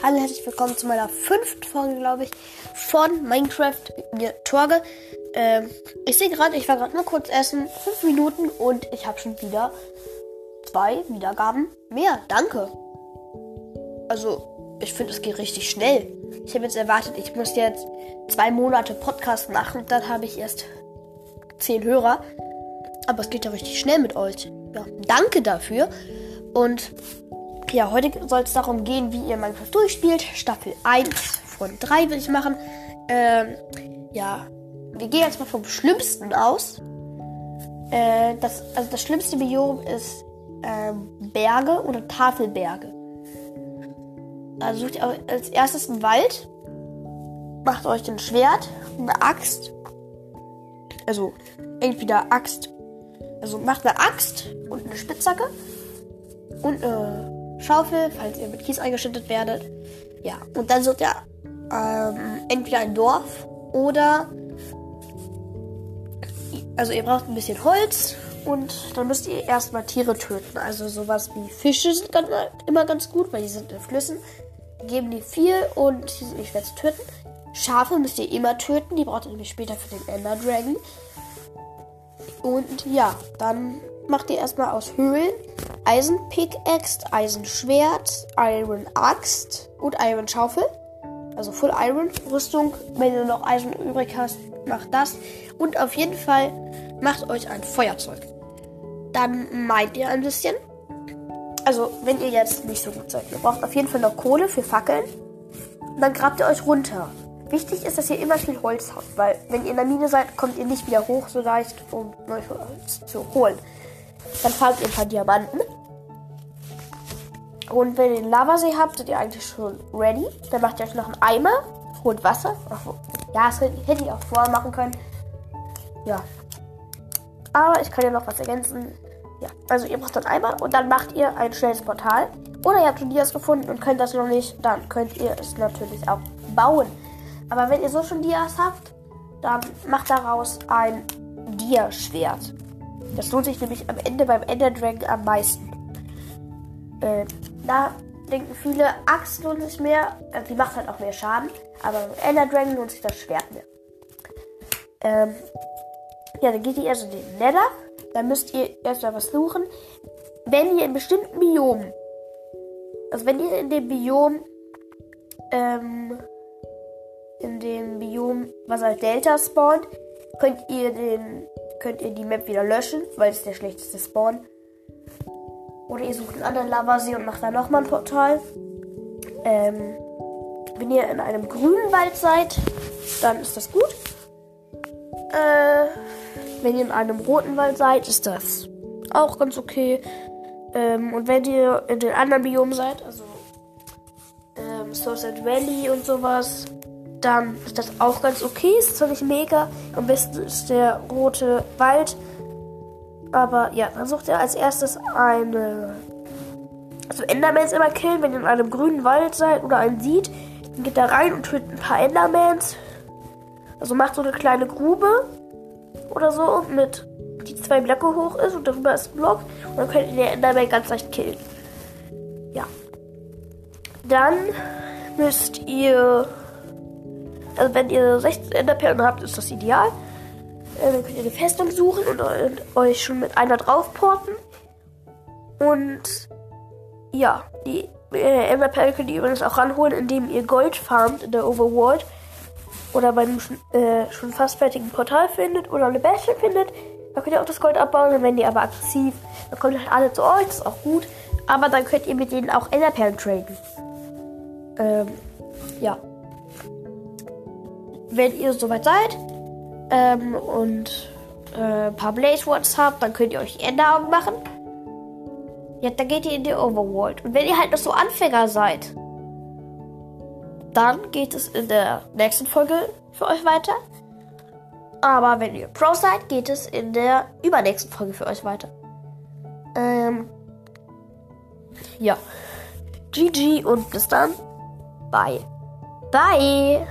Hallo, herzlich willkommen zu meiner fünften Folge, glaube ich, von Minecraft mit mir, Torge. Ähm, ich sehe gerade, ich war gerade nur kurz essen, fünf Minuten und ich habe schon wieder zwei Wiedergaben mehr. Danke. Also, ich finde, es geht richtig schnell. Ich habe jetzt erwartet, ich muss jetzt zwei Monate Podcast machen und dann habe ich erst zehn Hörer. Aber es geht ja richtig schnell mit euch. Ja, danke dafür. Und ja, heute soll es darum gehen, wie ihr Minecraft durchspielt. Staffel 1 von 3 will ich machen. Ähm, ja, wir gehen jetzt mal vom Schlimmsten aus. Äh, das, also das schlimmste Biom ist ähm, Berge oder Tafelberge. Also sucht ihr als erstes einen Wald. Macht euch ein Schwert, eine Axt. Also entweder Axt. Also macht eine Axt und eine Spitzhacke. Und eine Schaufel, falls ihr mit Kies eingeschüttet werdet. Ja, und dann sucht ihr ähm, entweder ein Dorf oder. Also, ihr braucht ein bisschen Holz und dann müsst ihr erstmal Tiere töten. Also, sowas wie Fische sind ganz, immer ganz gut, weil die sind in Flüssen. Geben die viel und die sind nicht schwer zu töten. Schafe müsst ihr immer töten, die braucht ihr nämlich später für den Ender Dragon. Und ja, dann macht ihr erstmal aus Höhlen Eisen Pickaxe, Eisenschwert, Iron Axt und Iron Schaufel. Also Full Iron Rüstung. Wenn du noch Eisen übrig hast, macht das. Und auf jeden Fall macht euch ein Feuerzeug. Dann meint ihr ein bisschen. Also, wenn ihr jetzt nicht so gut seid, ihr braucht auf jeden Fall noch Kohle für Fackeln. Und dann grabt ihr euch runter. Wichtig ist, dass ihr immer viel Holz habt, weil wenn ihr in der Mine seid, kommt ihr nicht wieder hoch so leicht, um neues Holz zu holen. Dann fangt ihr ein paar Diamanten. Und wenn ihr den Lavasee habt, seid ihr eigentlich schon ready. Dann macht ihr euch noch einen Eimer, holt Wasser. Ja, das hätte ich auch vorher machen können. Ja. Aber ich kann ja noch was ergänzen. Ja, also ihr braucht einen Eimer und dann macht ihr ein schnelles Portal. Oder ihr habt schon Dias gefunden und könnt das noch nicht, dann könnt ihr es natürlich auch bauen. Aber wenn ihr so schon Dias habt, dann macht daraus ein Dia-Schwert. Das lohnt sich nämlich am Ende beim Ender Dragon am meisten. Äh, da denken viele, Axt lohnt sich mehr. Also die macht halt auch mehr Schaden. Aber beim Ender Dragon lohnt sich das Schwert mehr. Ähm, ja, dann geht ihr also in den Nether. Dann müsst ihr erstmal was suchen. Wenn ihr in bestimmten Biomen, also wenn ihr in dem Biom, ähm, in dem Biom, was als Delta spawnt, könnt ihr den, könnt ihr die Map wieder löschen, weil es der schlechteste Spawn. Oder ihr sucht einen anderen Lavasee und macht da nochmal ein Portal. Ähm, wenn ihr in einem grünen Wald seid, dann ist das gut. Äh, wenn ihr in einem roten Wald seid, ist das auch ganz okay. Ähm, und wenn ihr in den anderen Biomen seid, also ähm, Sunset Valley und sowas, dann ist das auch ganz okay. Ist zwar nicht mega, am besten ist der rote Wald. Aber ja, dann sucht ihr als erstes eine. Also Endermans immer killen, wenn ihr in einem grünen Wald seid oder einen sieht. Dann geht da rein und tötet ein paar Endermans. Also macht so eine kleine Grube oder so mit die zwei Blöcke hoch ist und darüber ist ein Block. Und dann könnt ihr den Enderman ganz leicht killen. Ja. Dann müsst ihr. Also wenn ihr 16 Enderperlen habt, ist das ideal. Äh, dann könnt ihr eine Festung suchen und euch schon mit einer draufporten. Und ja, die äh, Enderperlen könnt ihr übrigens auch ranholen, indem ihr Gold farmt in der Overworld. Oder bei einem äh, schon fast fertigen Portal findet oder eine Bastion findet. Da könnt ihr auch das Gold abbauen. Dann werden die aber aggressiv. Dann kommen halt alle zu euch, das ist auch gut. Aber dann könnt ihr mit denen auch Enderperlen traden. Ähm, ja. Wenn ihr soweit seid, ähm, und äh, ein paar Blaze Words habt, dann könnt ihr euch Enderaugen machen. Ja, dann geht ihr in die Overworld. Und wenn ihr halt noch so Anfänger seid, dann geht es in der nächsten Folge für euch weiter. Aber wenn ihr Pro seid, geht es in der übernächsten Folge für euch weiter. Ähm, ja. GG und bis dann. Bye. Bye.